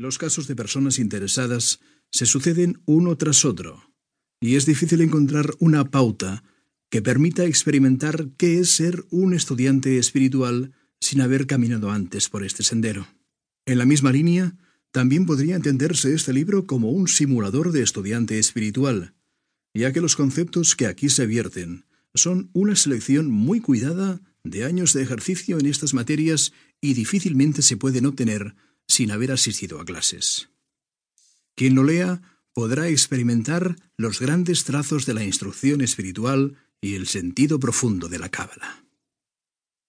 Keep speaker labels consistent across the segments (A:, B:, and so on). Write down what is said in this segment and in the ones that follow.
A: Los casos de personas interesadas se suceden uno tras otro, y es difícil encontrar una pauta que permita experimentar qué es ser un estudiante espiritual sin haber caminado antes por este sendero. En la misma línea, también podría entenderse este libro como un simulador de estudiante espiritual, ya que los conceptos que aquí se vierten son una selección muy cuidada de años de ejercicio en estas materias y difícilmente se pueden obtener sin haber asistido a clases. Quien lo lea podrá experimentar los grandes trazos de la instrucción espiritual y el sentido profundo de la cábala.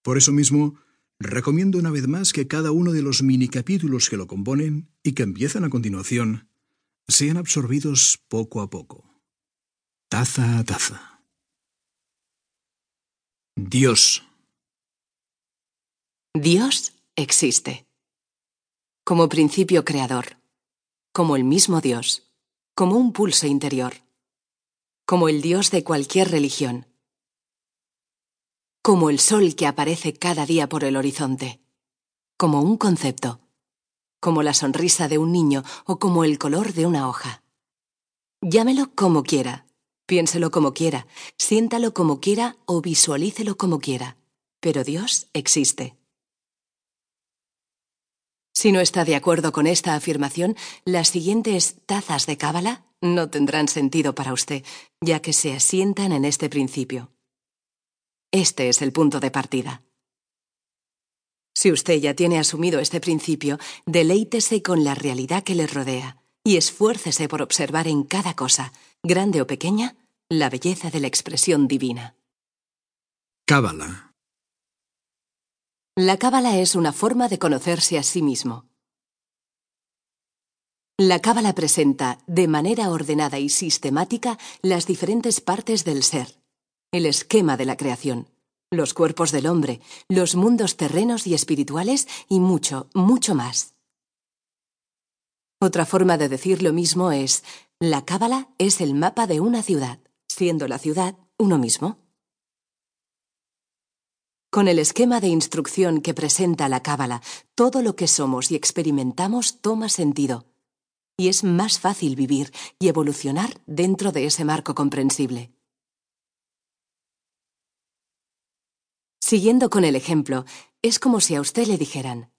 A: Por eso mismo, recomiendo una vez más que cada uno de los mini capítulos que lo componen y que empiezan a continuación sean absorbidos poco a poco, taza a taza. Dios.
B: Dios existe. Como principio creador, como el mismo Dios, como un pulso interior, como el Dios de cualquier religión, como el sol que aparece cada día por el horizonte, como un concepto, como la sonrisa de un niño o como el color de una hoja. Llámelo como quiera, piénselo como quiera, siéntalo como quiera o visualícelo como quiera, pero Dios existe. Si no está de acuerdo con esta afirmación, las siguientes tazas de cábala no tendrán sentido para usted, ya que se asientan en este principio. Este es el punto de partida. Si usted ya tiene asumido este principio, deleítese con la realidad que le rodea y esfuércese por observar en cada cosa, grande o pequeña, la belleza de la expresión divina.
A: Cábala.
B: La cábala es una forma de conocerse a sí mismo. La cábala presenta, de manera ordenada y sistemática, las diferentes partes del ser, el esquema de la creación, los cuerpos del hombre, los mundos terrenos y espirituales y mucho, mucho más. Otra forma de decir lo mismo es, la cábala es el mapa de una ciudad, siendo la ciudad uno mismo. Con el esquema de instrucción que presenta la Cábala, todo lo que somos y experimentamos toma sentido. Y es más fácil vivir y evolucionar dentro de ese marco comprensible. Siguiendo con el ejemplo, es como si a usted le dijeran,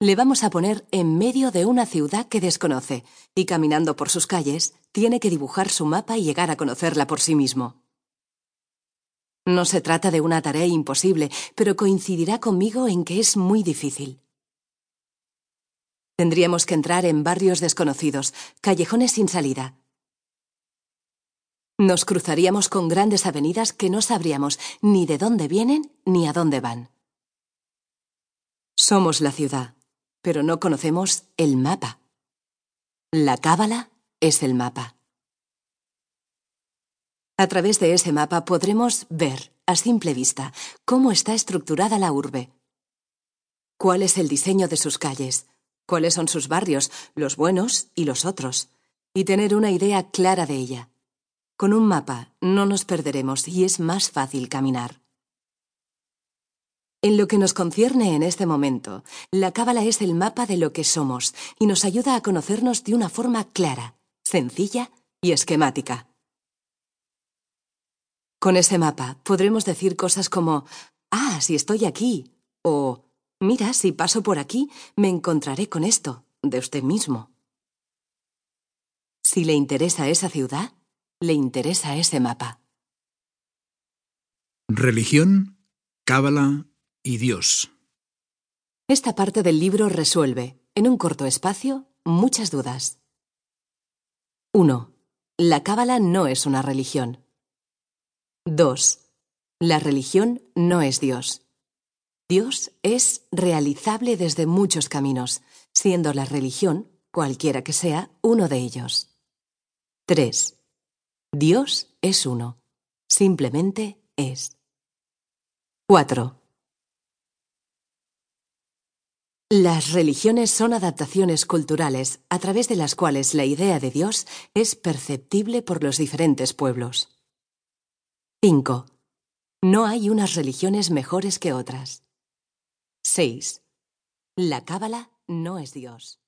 B: le vamos a poner en medio de una ciudad que desconoce, y caminando por sus calles, tiene que dibujar su mapa y llegar a conocerla por sí mismo. No se trata de una tarea imposible, pero coincidirá conmigo en que es muy difícil. Tendríamos que entrar en barrios desconocidos, callejones sin salida. Nos cruzaríamos con grandes avenidas que no sabríamos ni de dónde vienen ni a dónde van. Somos la ciudad, pero no conocemos el mapa. La cábala es el mapa. A través de ese mapa podremos ver, a simple vista, cómo está estructurada la urbe. Cuál es el diseño de sus calles, cuáles son sus barrios, los buenos y los otros, y tener una idea clara de ella. Con un mapa no nos perderemos y es más fácil caminar. En lo que nos concierne en este momento, la cábala es el mapa de lo que somos y nos ayuda a conocernos de una forma clara, sencilla y esquemática. Con ese mapa podremos decir cosas como, ah, si estoy aquí, o, mira, si paso por aquí, me encontraré con esto, de usted mismo. Si le interesa esa ciudad, le interesa ese mapa.
A: Religión, Cábala y Dios.
B: Esta parte del libro resuelve, en un corto espacio, muchas dudas. 1. La Cábala no es una religión. 2. La religión no es Dios. Dios es realizable desde muchos caminos, siendo la religión, cualquiera que sea, uno de ellos. 3. Dios es uno. Simplemente es. 4. Las religiones son adaptaciones culturales a través de las cuales la idea de Dios es perceptible por los diferentes pueblos. 5. No hay unas religiones mejores que otras. 6. La cábala no es Dios.